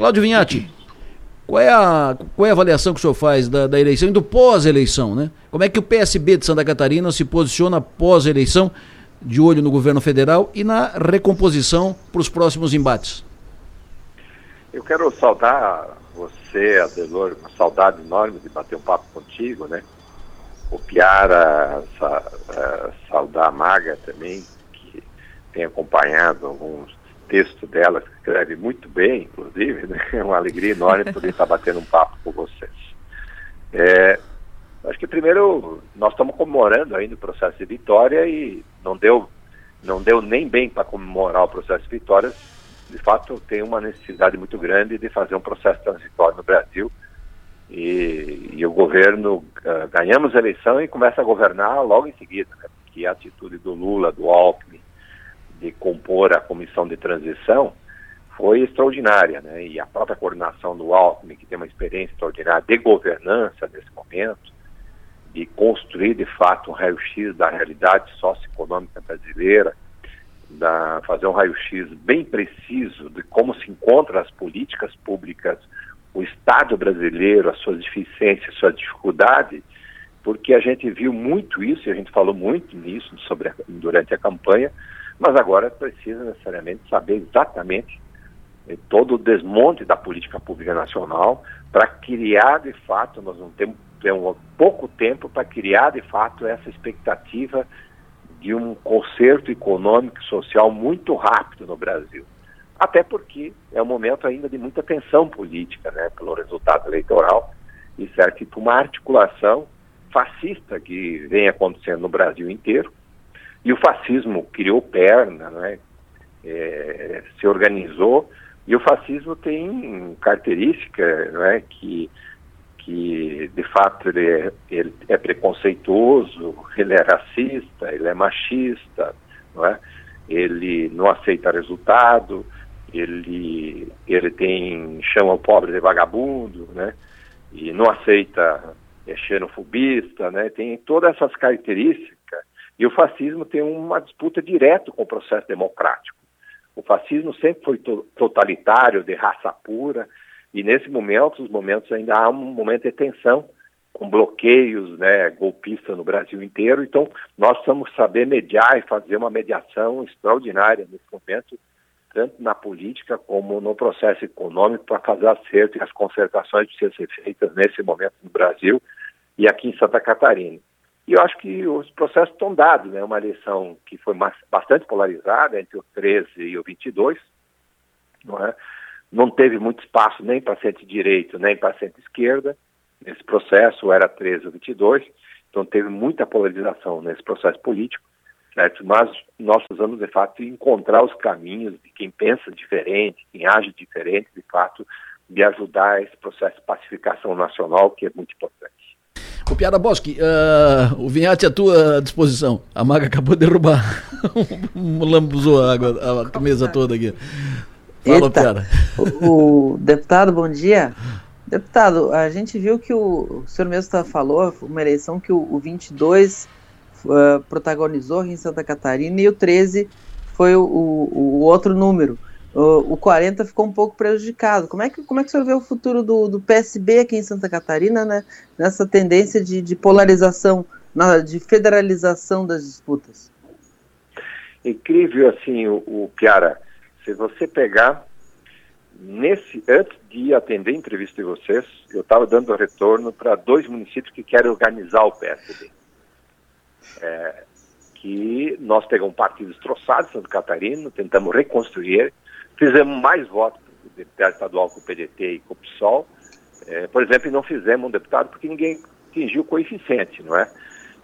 Cláudio Vinhati, qual é, a, qual é a avaliação que o senhor faz da, da eleição e do pós-eleição, né? Como é que o PSB de Santa Catarina se posiciona pós-eleição, de olho no governo federal e na recomposição para os próximos embates? Eu quero saudar você, Adelor, uma saudade enorme de bater um papo contigo, né? O Piara, sa, saudar a Maga também, que tem acompanhado alguns textos dela, que escreve muito bem, inclusive, né? É uma alegria enorme poder estar batendo um papo com vocês. É, acho que primeiro nós estamos comemorando ainda o processo de vitória e não deu, não deu nem bem para comemorar o processo de vitória de fato, tem uma necessidade muito grande de fazer um processo transitório no Brasil. E, e o governo, uh, ganhamos a eleição e começa a governar logo em seguida, né? porque a atitude do Lula, do Alckmin, de compor a comissão de transição foi extraordinária, né? E a própria coordenação do Alckmin, que tem uma experiência extraordinária de governança nesse momento, de construir de fato um raio-x da realidade socioeconômica brasileira, da, fazer um raio-x bem preciso de como se encontram as políticas públicas, o Estado brasileiro, as suas deficiências, suas dificuldades, porque a gente viu muito isso e a gente falou muito nisso sobre a, durante a campanha, mas agora precisa necessariamente saber exatamente eh, todo o desmonte da política pública nacional para criar de fato, nós não temos, temos pouco tempo para criar de fato essa expectativa de um conserto econômico e social muito rápido no Brasil. Até porque é um momento ainda de muita tensão política, né, pelo resultado eleitoral, e para uma articulação fascista que vem acontecendo no Brasil inteiro. E o fascismo criou perna, né, é, se organizou, e o fascismo tem característica né, que que de fato ele é, ele é preconceituoso, ele é racista, ele é machista, não é? ele não aceita resultado, ele, ele tem, chama o pobre de vagabundo, né? e não aceita, é xenofobista, né? tem todas essas características, e o fascismo tem uma disputa direta com o processo democrático. O fascismo sempre foi to totalitário, de raça pura, e nesse momento, os momentos ainda há um momento de tensão, com bloqueios né, golpistas no Brasil inteiro. Então, nós precisamos saber mediar e fazer uma mediação extraordinária nesse momento, tanto na política como no processo econômico, para fazer acerto e as concertações precisam ser feitas nesse momento no Brasil e aqui em Santa Catarina. E eu acho que os processos estão dados, né? Uma eleição que foi bastante polarizada entre o 13 e o 22, não é? não teve muito espaço nem para centro-direito, nem para centro-esquerda. Nesse processo era 13 ou 22, então teve muita polarização nesse processo político, certo? mas nós precisamos, de fato, encontrar os caminhos de quem pensa diferente, quem age diferente, de fato, de ajudar esse processo de pacificação nacional, que é muito importante. O Piada Bosque, uh, o Vinhate à tua disposição. A Maga acabou de derrubar, lambuzou a água, a mesa toda aqui. Fala, Eita, o, o, deputado, bom dia. Deputado, a gente viu que o, o senhor mesmo tá, falou, uma eleição que o, o 22 uh, protagonizou aqui em Santa Catarina e o 13 foi o, o, outro número. O, o 40 ficou um pouco prejudicado. Como é que, como é que o senhor vê o futuro do, do PSB aqui em Santa Catarina, né, nessa tendência de, de polarização, na, de federalização das disputas? Incrível, assim, o, o Piara se você pegar nesse antes de atender a entrevista de vocês, eu estava dando retorno para dois municípios que querem organizar o PSB. É, que nós pegamos um partido destroçado Santa Catarina, tentamos reconstruir, fizemos mais votos para o deputado estadual com o PDT e com o PSOL, é, por exemplo, e não fizemos um deputado porque ninguém atingiu o coeficiente, não é?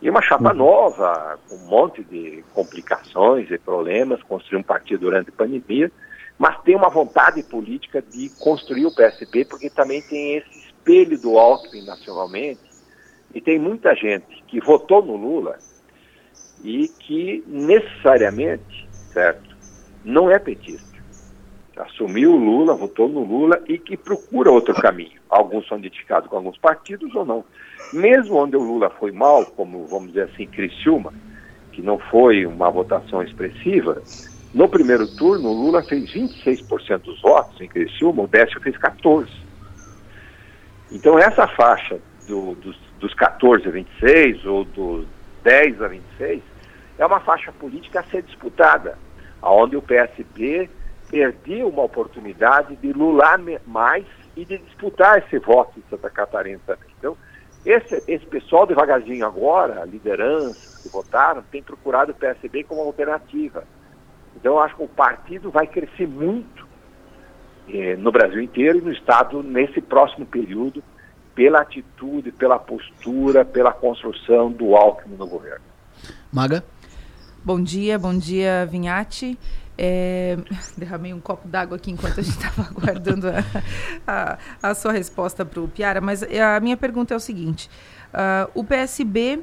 E uma chapa uhum. nova, com um monte de complicações e problemas, construir um partido durante a pandemia, mas tem uma vontade política de construir o PSB, porque também tem esse espelho do Alckmin nacionalmente, e tem muita gente que votou no Lula e que necessariamente, certo, não é petista. Assumiu o Lula, votou no Lula e que procura outro caminho. Alguns são identificados com alguns partidos ou não. Mesmo onde o Lula foi mal, como vamos dizer assim, Criciúma, que não foi uma votação expressiva, No primeiro turno, o Lula fez 26% dos votos em Criciúma, o Décio fez 14%. Então, essa faixa do, dos, dos 14 a 26 ou dos 10 a 26 é uma faixa política a ser disputada, onde o PSB perdeu uma oportunidade de lular mais e de disputar esse voto em Santa Catarina também. Então, esse, esse pessoal devagarzinho agora, lideranças que votaram, tem procurado o PSB como alternativa. Então, eu acho que o partido vai crescer muito eh, no Brasil inteiro e no Estado nesse próximo período, pela atitude, pela postura, pela construção do Alckmin no governo. Maga? Bom dia, bom dia, Vinhati. É, derramei um copo d'água aqui enquanto a gente estava aguardando a, a, a, sua resposta para o Piara, mas a minha pergunta é o seguinte: uh, o PSB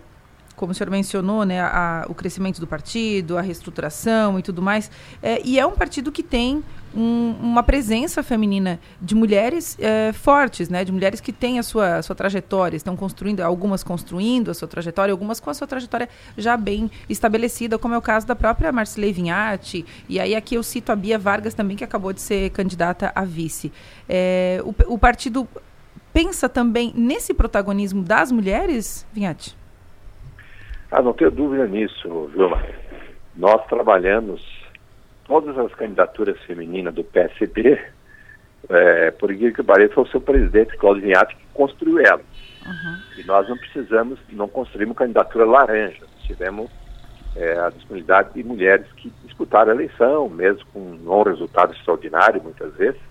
como o senhor mencionou, né, a, o crescimento do partido, a reestruturação e tudo mais, é, e é um partido que tem um, uma presença feminina de mulheres é, fortes, né, de mulheres que têm a sua, a sua trajetória, estão construindo, algumas construindo a sua trajetória, algumas com a sua trajetória já bem estabelecida, como é o caso da própria Marcele Vinhati, e aí aqui eu cito a Bia Vargas também, que acabou de ser candidata a vice. É, o, o partido pensa também nesse protagonismo das mulheres, Vinhati? Ah, não tenho dúvida nisso, Vilma. Nós trabalhamos todas as candidaturas femininas do PSB, é, por incrível que pareça, foi o seu presidente, Claudio Vinhati, que construiu ela. Uhum. E nós não precisamos, não construímos candidatura laranja. Tivemos é, a disponibilidade de mulheres que disputaram a eleição, mesmo com um resultado extraordinário, muitas vezes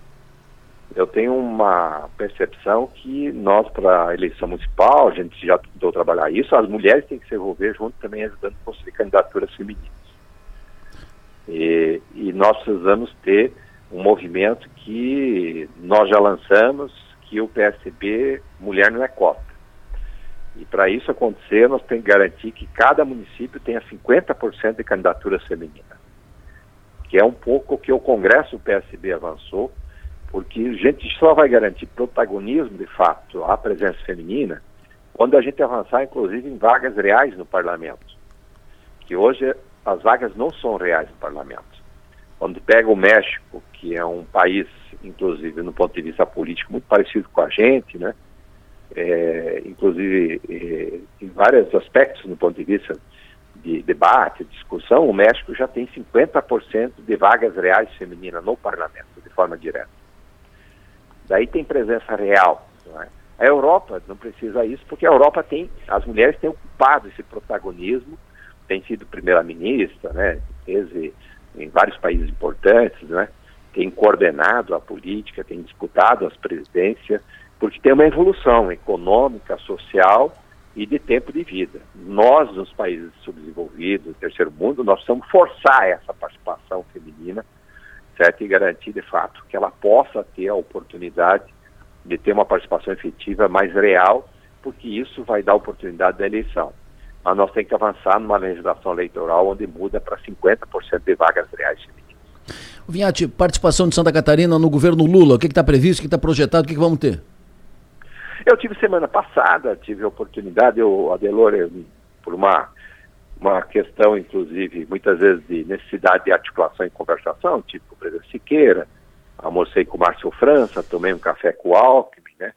eu tenho uma percepção que nós, para a eleição municipal, a gente já tentou trabalhar isso, as mulheres têm que se envolver junto também ajudando a construir candidaturas femininas. E, e nós precisamos ter um movimento que nós já lançamos, que o PSB, mulher não é cota. E para isso acontecer, nós temos que garantir que cada município tenha 50% de candidaturas femininas. Que é um pouco o que o Congresso do PSB avançou, porque a gente só vai garantir protagonismo, de fato, à presença feminina, quando a gente avançar, inclusive, em vagas reais no parlamento. Que hoje as vagas não são reais no parlamento. Quando pega o México, que é um país, inclusive, no ponto de vista político, muito parecido com a gente, né? É, inclusive é, em vários aspectos no ponto de vista de debate, discussão, o México já tem 50% de vagas reais femininas no parlamento, de forma direta. Daí tem presença real. É? A Europa não precisa isso, porque a Europa tem, as mulheres têm ocupado esse protagonismo, tem sido primeira-ministra, né, em vários países importantes, né, tem coordenado a política, tem disputado as presidências, porque tem uma evolução econômica, social e de tempo de vida. Nós, nos países subdesenvolvidos, terceiro mundo, nós precisamos forçar essa participação feminina certo? E garantir, de fato, que ela possa ter a oportunidade de ter uma participação efetiva mais real, porque isso vai dar oportunidade da eleição. Mas nós temos que avançar numa legislação eleitoral onde muda para 50% de vagas reais. Vinhati, participação de Santa Catarina no governo Lula, o que está previsto, o que está projetado, o que, que vamos ter? Eu tive semana passada, tive a oportunidade, eu, Adelor, por uma uma questão, inclusive, muitas vezes de necessidade de articulação e conversação, tipo o presidente Siqueira, almocei com o Márcio França, tomei um café com o Alckmin, né?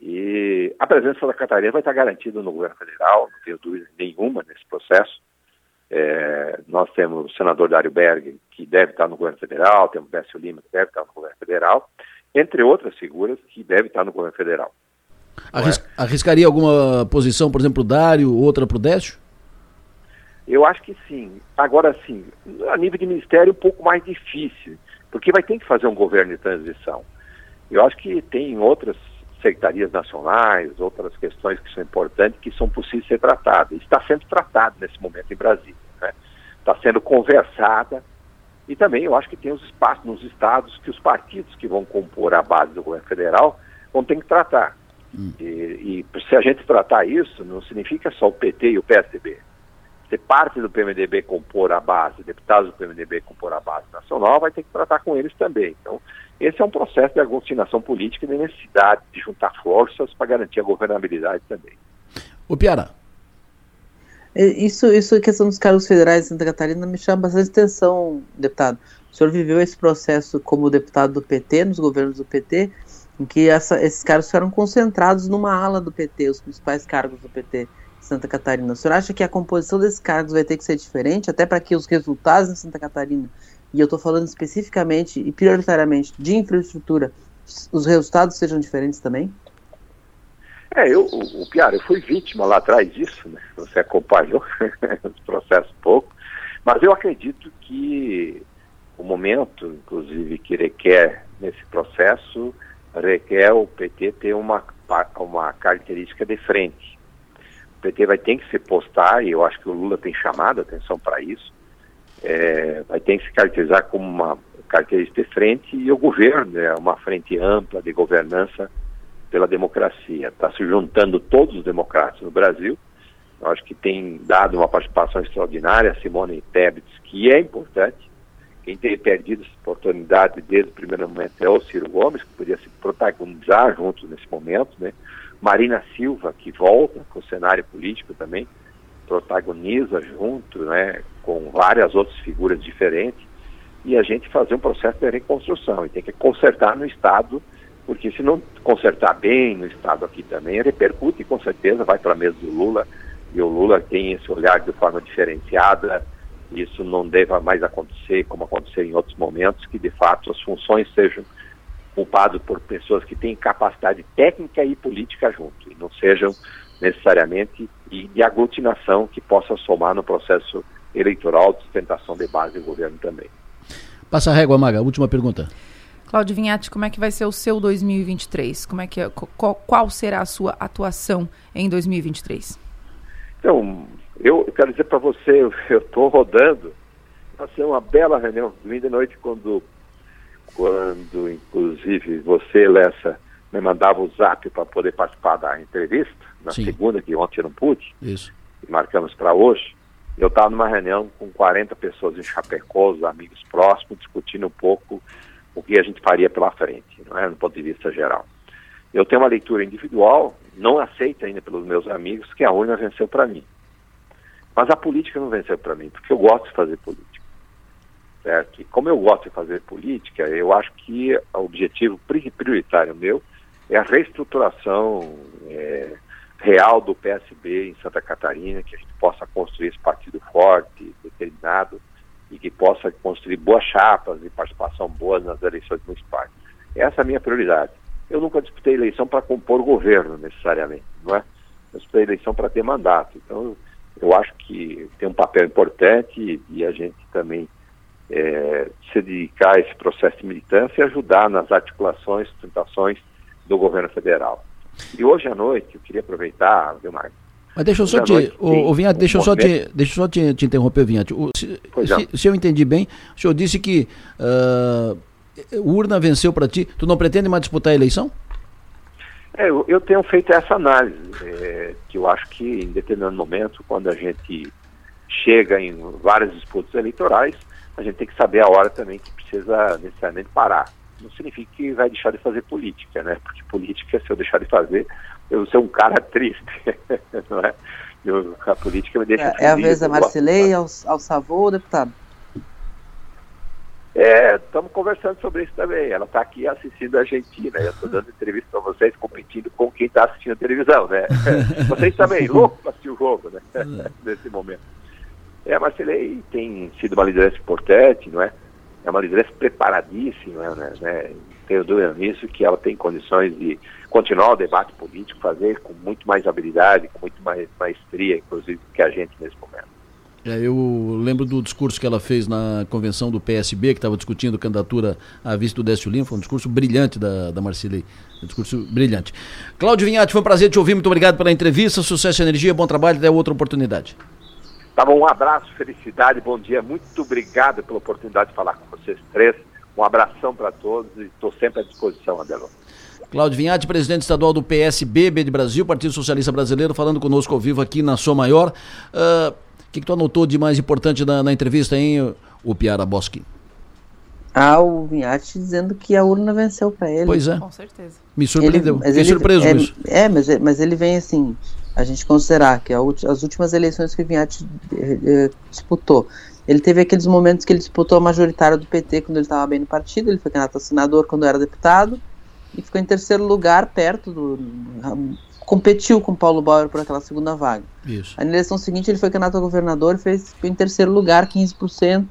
E a presença da Catarina vai estar garantida no governo federal, não tenho dúvida nenhuma nesse processo. É, nós temos o senador Dário Berg, que deve estar no governo federal, temos o Décio Lima, que deve estar no governo federal, entre outras figuras que devem estar no governo federal. Arris é? Arriscaria alguma posição, por exemplo, o Dário, outra para o Décio? Eu acho que sim. Agora, sim, a nível de ministério, um pouco mais difícil, porque vai ter que fazer um governo de transição. Eu acho que tem outras secretarias nacionais, outras questões que são importantes, que são possíveis ser tratadas. Está sendo tratado nesse momento em Brasília. Né? Está sendo conversada. E também eu acho que tem os espaços nos estados que os partidos que vão compor a base do governo federal vão ter que tratar. Hum. E, e se a gente tratar isso, não significa só o PT e o PSDB se parte do PMDB compor a base, deputados do PMDB compor a base nacional, vai ter que tratar com eles também. Então, esse é um processo de aglutinação política e de necessidade de juntar forças para garantir a governabilidade também. O Piara. Isso, isso, a questão dos cargos federais em Santa Catarina me chama bastante atenção, deputado. O senhor viveu esse processo como deputado do PT, nos governos do PT, em que essa, esses cargos ficaram concentrados numa ala do PT, os principais cargos do PT Santa Catarina. O senhor acha que a composição desses cargos vai ter que ser diferente, até para que os resultados em Santa Catarina, e eu estou falando especificamente e prioritariamente de infraestrutura, os resultados sejam diferentes também? É, eu, o, Piara, eu fui vítima lá atrás disso, né? Você acompanhou os processos pouco, mas eu acredito que o momento, inclusive, que requer nesse processo, requer o PT ter uma, uma característica de frente. PT vai ter que se postar, e eu acho que o Lula tem chamado a atenção para isso, é, vai ter que se caracterizar como uma característica de frente e o governo é uma frente ampla de governança pela democracia. Está se juntando todos os democratas no Brasil. Eu acho que tem dado uma participação extraordinária, Simone Tebet, que é importante. Quem tem perdido essa oportunidade desde o primeiro momento é o Ciro Gomes, que podia se protagonizar juntos nesse momento, né? Marina Silva, que volta com o cenário político também, protagoniza junto, né, com várias outras figuras diferentes, e a gente fazer um processo de reconstrução, e tem que consertar no Estado porque se não consertar bem no Estado aqui também, repercute com certeza, vai para a mesa do Lula, e o Lula tem esse olhar de forma diferenciada, isso não deva mais acontecer como aconteceu em outros momentos, que de fato as funções sejam ocupadas por pessoas que têm capacidade técnica e política junto, e não sejam necessariamente de aglutinação que possa somar no processo eleitoral de sustentação de base do governo também. Passa a régua, Maga. Última pergunta. Cláudio Vinhati, como é que vai ser o seu 2023? Como é que, é, qual, qual será a sua atuação em 2023? Então, eu quero dizer para você, eu estou rodando. Vai ser uma bela reunião. Domingo de noite, quando, quando inclusive você, Lessa, me mandava o zap para poder participar da entrevista, na Sim. segunda, que ontem eu não pude, Isso. e marcamos para hoje. Eu estava numa reunião com 40 pessoas em Chapecó, os amigos próximos, discutindo um pouco o que a gente faria pela frente, não é, no ponto de vista geral. Eu tenho uma leitura individual, não aceita ainda pelos meus amigos, que a urna venceu para mim. Mas a política não venceu para mim, porque eu gosto de fazer política. Como eu gosto de fazer política, eu acho que o objetivo prioritário meu é a reestruturação é, real do PSB em Santa Catarina, que a gente possa construir esse partido forte, determinado, e que possa construir boas chapas e participação boa nas eleições municipais. Essa é a minha prioridade. Eu nunca disputei eleição para compor governo, necessariamente, não é? Eu disputei eleição para ter mandato. Então, eu acho que tem um papel importante e, a gente também é, se dedicar a esse processo de militância e ajudar nas articulações, tentações do governo federal. E hoje à noite, eu queria aproveitar, viu, Marcos, mas deixa eu só te, noite, o, o Vinhate, deixa só te, deixa eu só te, te interromper, Vinhate. O, se, se, se, eu entendi bem, o senhor disse que uh, urna venceu para ti. Tu não pretende mais disputar a eleição? É, eu, eu tenho feito essa análise, é, que eu acho que em determinado momento, quando a gente chega em várias disputas eleitorais, a gente tem que saber a hora também que precisa necessariamente parar. Não significa que vai deixar de fazer política, né? Porque política, se eu deixar de fazer, eu sou um cara triste, não é? Eu, a política me deixa. É, é a vez da Marcelei, ao, ao Savô, deputado? É, estamos conversando sobre isso também. Ela está aqui assistindo a Argentina. Eu estou dando entrevista para vocês, competindo com quem está assistindo a televisão, né? vocês também, louco para assistir o jogo, né? Nesse momento. É, a Marcelei tem sido uma liderança importante, não é? É uma liderança preparadíssima, né? né? Tenho dúvida nisso, que ela tem condições de continuar o debate político, fazer com muito mais habilidade, com muito mais maestria, inclusive, que a gente nesse momento. É, eu lembro do discurso que ela fez na convenção do PSB, que estava discutindo candidatura à vista do Décio Lima, foi um discurso brilhante da, da Marcilei, um discurso brilhante. Cláudio Vinhati, foi um prazer te ouvir, muito obrigado pela entrevista, sucesso e energia, bom trabalho, até outra oportunidade. Tá bom, um abraço, felicidade, bom dia, muito obrigado pela oportunidade de falar com vocês três, um abração para todos e estou sempre à disposição, Adelon. Cláudio Vinhati, presidente estadual do PSB de Brasil, Partido Socialista Brasileiro, falando conosco ao vivo aqui na Sua Maior. O uh, que, que tu anotou de mais importante na, na entrevista, hein, o Piara Boschi? Ah, o Vinhati dizendo que a urna venceu para ele. Pois é. Com certeza. Me surpreendeu. Ele, Fiquei surpreso é, isso. É, mas, mas ele vem assim, a gente considerar que as últimas eleições que o Vinhati eh, eh, disputou, ele teve aqueles momentos que ele disputou a majoritária do PT quando ele estava bem no partido, ele foi candidato a senador quando era deputado e ficou em terceiro lugar perto do competiu com Paulo Bauer por aquela segunda vaga. Isso. A eleição seguinte ele foi candidato a governador e fez em terceiro lugar, 15%.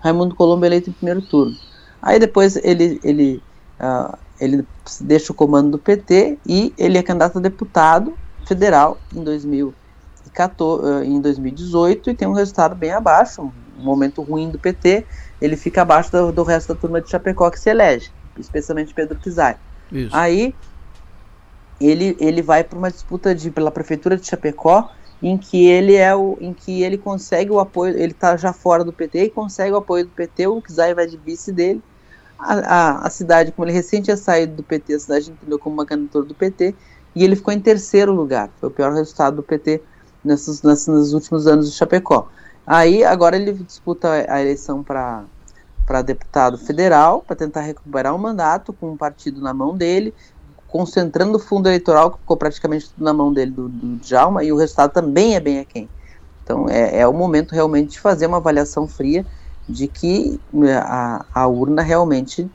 Raimundo Colombo eleito em primeiro turno. Aí depois ele ele uh, ele deixa o comando do PT e ele é candidato a deputado federal em 2014, uh, em 2018 e tem um resultado bem abaixo, um momento ruim do PT. Ele fica abaixo do, do resto da turma de Chapecó que se elege, especialmente Pedro. Isso. Aí ele, ele vai para uma disputa de, pela prefeitura de Chapecó, em que ele é o, em que ele consegue o apoio, ele está já fora do PT e consegue o apoio do PT, o Kizai vai de vice dele. A, a, a, cidade, como ele recente tinha saído do PT, a cidade entendeu como uma candidatura do PT, e ele ficou em terceiro lugar. Foi o pior resultado do PT nesses, nesses, nos últimos anos de Chapecó. Aí agora ele disputa a eleição para para deputado federal, para tentar recuperar o mandato com um partido na mão dele, concentrando o fundo eleitoral, que ficou praticamente tudo na mão dele, do, do Djalma, e o resultado também é bem aquém. Então é, é o momento realmente de fazer uma avaliação fria de que a, a urna realmente,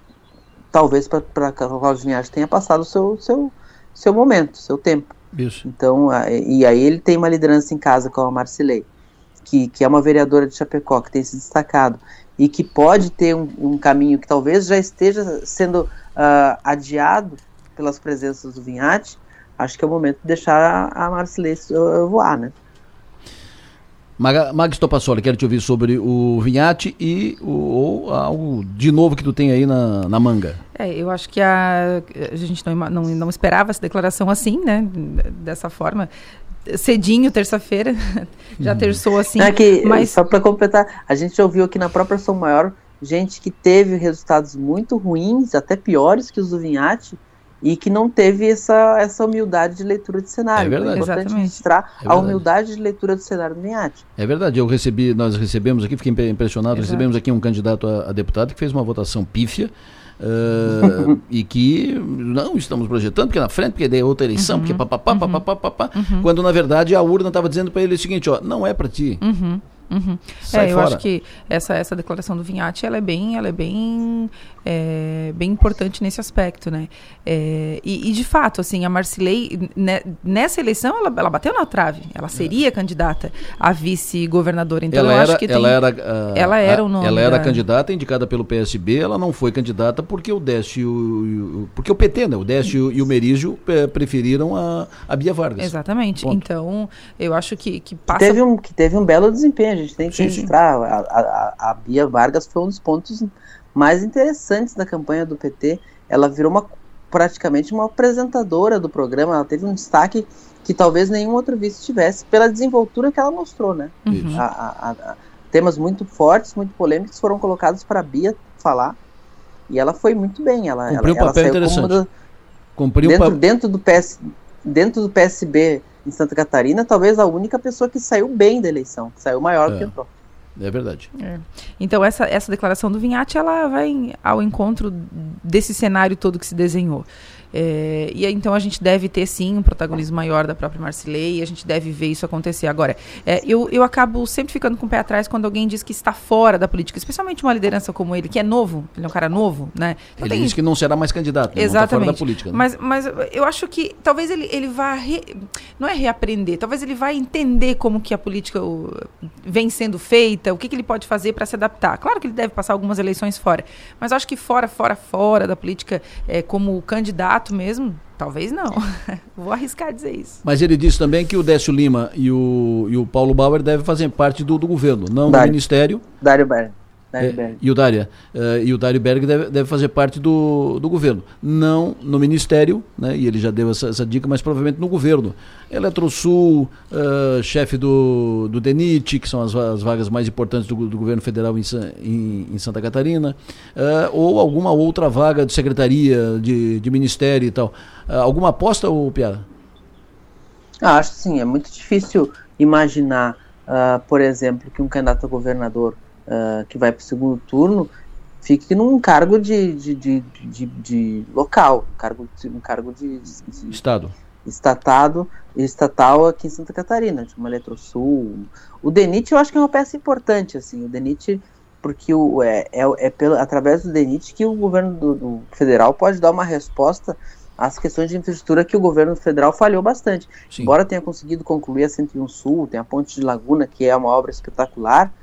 talvez para Carlos Vinhas tenha passado o seu, seu, seu momento, seu tempo. Isso. Então, e aí ele tem uma liderança em casa com a Marcilei, que, que é uma vereadora de Chapecó, que tem se destacado e que pode ter um, um caminho que talvez já esteja sendo uh, adiado pelas presenças do Vinhate, acho que é o momento de deixar a, a Marcilei uh, voar, né? Mag Topassoli, quero te ouvir sobre o Vinhate e o, ou algo de novo que tu tem aí na, na manga. É, eu acho que a, a gente não, não, não esperava essa declaração assim, né? Dessa forma cedinho, terça-feira, já uhum. terçou assim. É que, mas... Só para completar, a gente ouviu aqui na própria São Maior gente que teve resultados muito ruins, até piores que os do Vinhate, e que não teve essa, essa humildade de leitura de cenário. É verdade. É importante Exatamente. registrar é a humildade de leitura do cenário do Vinhate. É verdade, eu recebi, nós recebemos aqui, fiquei impressionado, Exato. recebemos aqui um candidato a, a deputado que fez uma votação pífia, Uh, e que não estamos projetando, porque na frente, porque é outra eleição, uhum, porque papapá, uhum, papapá, papapá, uhum. quando na verdade a urna estava dizendo para ele o seguinte, ó, não é para ti. Uhum. Uhum. é, eu fora. acho que essa, essa declaração do Vinhati ela é bem, ela é bem, é, bem importante nesse aspecto, né? É, e, e, de fato, assim, a Marcilei né, nessa eleição ela, ela bateu na trave. Ela é. seria é. candidata a vice-governadora. Então ela eu era, acho que ela tem, era, uh, ela era o nome. Ela era da... candidata indicada pelo PSB. Ela não foi candidata porque o Décio, o, porque o PT, né? O Décio e o Merígio preferiram a, a Bia Vargas. Exatamente. Ponto. Então eu acho que, que passa. Teve um, que teve um belo desempenho gente tem que sim, registrar. Sim. A, a, a, Bia Vargas foi um dos pontos mais interessantes da campanha do PT. Ela virou uma, praticamente uma apresentadora do programa. Ela teve um destaque que talvez nenhum outro vice tivesse, pela desenvoltura que ela mostrou, né? Uhum. A, temas muito fortes, muito polêmicos foram colocados para a Bia falar. E ela foi muito bem. Ela, Cumpriu ela, um papel interessante. Da, Cumpriu dentro, dentro, do PS, dentro do PSB em Santa Catarina, talvez a única pessoa que saiu bem da eleição, que saiu maior é. do que entrou. É verdade. É. Então essa, essa declaração do Vinhati ela vai ao encontro desse cenário todo que se desenhou. É, e então a gente deve ter sim um protagonismo maior da própria Marcilei, a gente deve ver isso acontecer. Agora, é, eu, eu acabo sempre ficando com o pé atrás quando alguém diz que está fora da política, especialmente uma liderança como ele, que é novo, ele é um cara novo, né? Então ele tem... diz que não será mais candidato, né? Exatamente. Não tá fora da política. Né? Mas, mas eu acho que talvez ele, ele vá, re... não é reaprender, talvez ele vá entender como que a política vem sendo feita, o que, que ele pode fazer para se adaptar. Claro que ele deve passar algumas eleições fora, mas acho que fora, fora, fora da política, é, como candidato, candidato mesmo? Talvez não. Vou arriscar dizer isso. Mas ele disse também que o Décio Lima e o, e o Paulo Bauer devem fazer parte do, do governo, não Dário. do ministério. Dário Berg. É, e o Dário, uh, e o Dário Berg deve, deve, fazer parte do, do governo. Não no ministério, né, e ele já deu essa, essa dica, mas provavelmente no governo. Eletrosul, uh, chefe do, do DENIT, que são as, as vagas mais importantes do, do governo federal em, em, em Santa Catarina, uh, ou alguma outra vaga de secretaria, de, de ministério e tal. alguma aposta, ou Piara? Ah, acho sim, é muito difícil imaginar, por exemplo, que um candidato a governador uh, que vai para o segundo turno fique num cargo de, de, de, de, de local, um cargo, de, um cargo de, Estado. estatado, estatal aqui em Santa Catarina, tipo uma Eletrosul. O DENIT eu acho que é uma peça importante, assim, o DENIT, porque o, é, é, é pelo, através do DENIT que o governo do, do federal pode dar uma resposta às questões de infraestrutura que o governo federal falhou bastante. Sim. Embora tenha conseguido concluir a 101 Sul, tem a Ponte de Laguna, que é uma obra espetacular,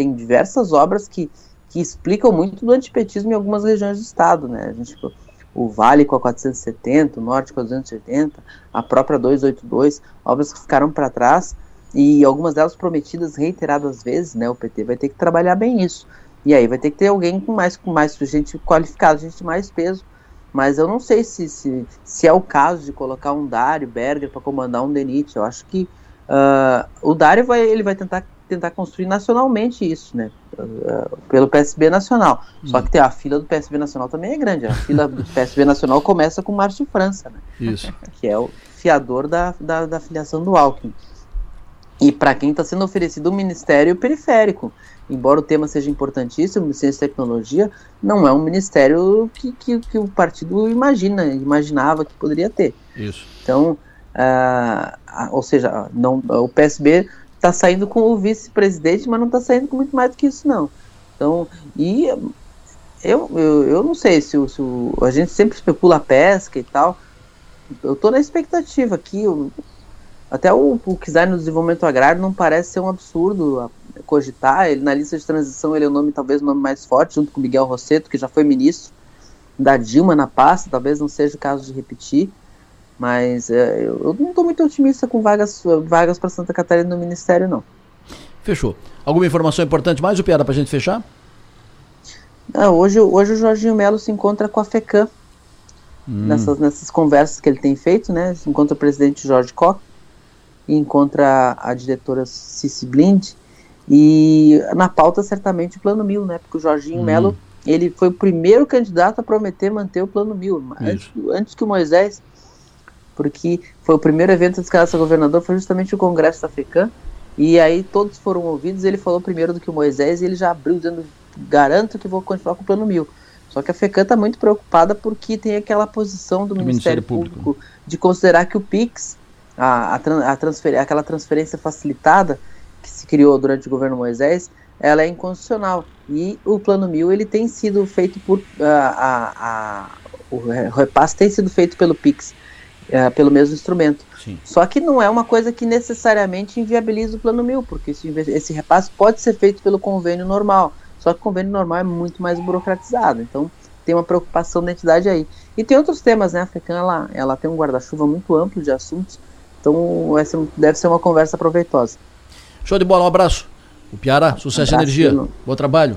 tem diversas obras que, que explicam muito do antipetismo em algumas regiões do estado, né? A gente, o Vale com a 470, o Norte com a 280, a própria 282, obras que ficaram para trás e algumas delas prometidas reiteradas vezes, né? O PT vai ter que trabalhar bem isso. E aí vai ter que ter alguém com mais, com mais gente qualificada, gente mais peso. Mas eu não sei se, se, se é o caso de colocar um Dário Berger para comandar um DENIT. Eu acho que uh, o Dário vai, ele vai tentar tentar construir nacionalmente isso, né? Pelo PSB Nacional. Só hum. que tem a fila do PSB Nacional também é grande. A fila do PSB Nacional começa com o Márcio França, né? Isso. Que é o fiador da, da, da filiação do Alckmin. E para quem está sendo oferecido um ministério periférico. Embora o tema seja importantíssimo, ciência e tecnologia, não é um ministério que, que, que o partido imagina, imaginava que poderia ter. Isso. Então, uh, ou seja, não, o PSB tá saindo com o vice-presidente, mas não tá saindo com muito mais do que isso, não. Então, e eu, eu, eu não sei se, o, se a gente sempre especula a pesca e tal. Eu tô na expectativa aqui. Eu, até o, o Kizar no desenvolvimento agrário não parece ser um absurdo cogitar. Ele na lista de transição ele é o nome talvez o nome mais forte, junto com Miguel Rosseto, que já foi ministro da Dilma na pasta, talvez não seja o caso de repetir. Mas é, eu não estou muito otimista com vagas, vagas para Santa Catarina no Ministério, não. Fechou. Alguma informação importante mais, o Piada, para a gente fechar? Não, hoje, hoje o Jorginho Melo se encontra com a FECAM. Hum. Nessas, nessas conversas que ele tem feito, né? Se encontra o presidente Jorge Koch e encontra a, a diretora Cici Blind. E na pauta, certamente, o Plano Mil, né? Porque o Jorginho hum. Melo ele foi o primeiro candidato a prometer manter o Plano Mil. Antes, antes que o Moisés porque foi o primeiro evento de escalação governador, foi justamente o Congresso Africano, e aí todos foram ouvidos, ele falou primeiro do que o Moisés, e ele já abriu dizendo, garanto que vou continuar com o plano mil. Só que a FECAM está muito preocupada porque tem aquela posição do, do Ministério, Ministério Público. Público. de considerar que o PIX, a, a, a transfer, aquela transferência facilitada que se criou durante o governo Moisés, ela é inconstitucional. E o plano mil ele tem sido feito por. A, a, o repasse tem sido feito pelo PIX é, pelo mesmo instrumento. Sim. Só que não é uma coisa que necessariamente inviabiliza o plano mil, porque esse, esse repasse pode ser feito pelo convênio normal. Só que o convênio normal é muito mais burocratizado. Então tem uma preocupação da entidade aí. E tem outros temas, né? A FECAM ela, ela tem um guarda-chuva muito amplo de assuntos. Então essa deve ser uma conversa proveitosa. Show de bola, um abraço. O Piara, sucesso e energia. Bom trabalho.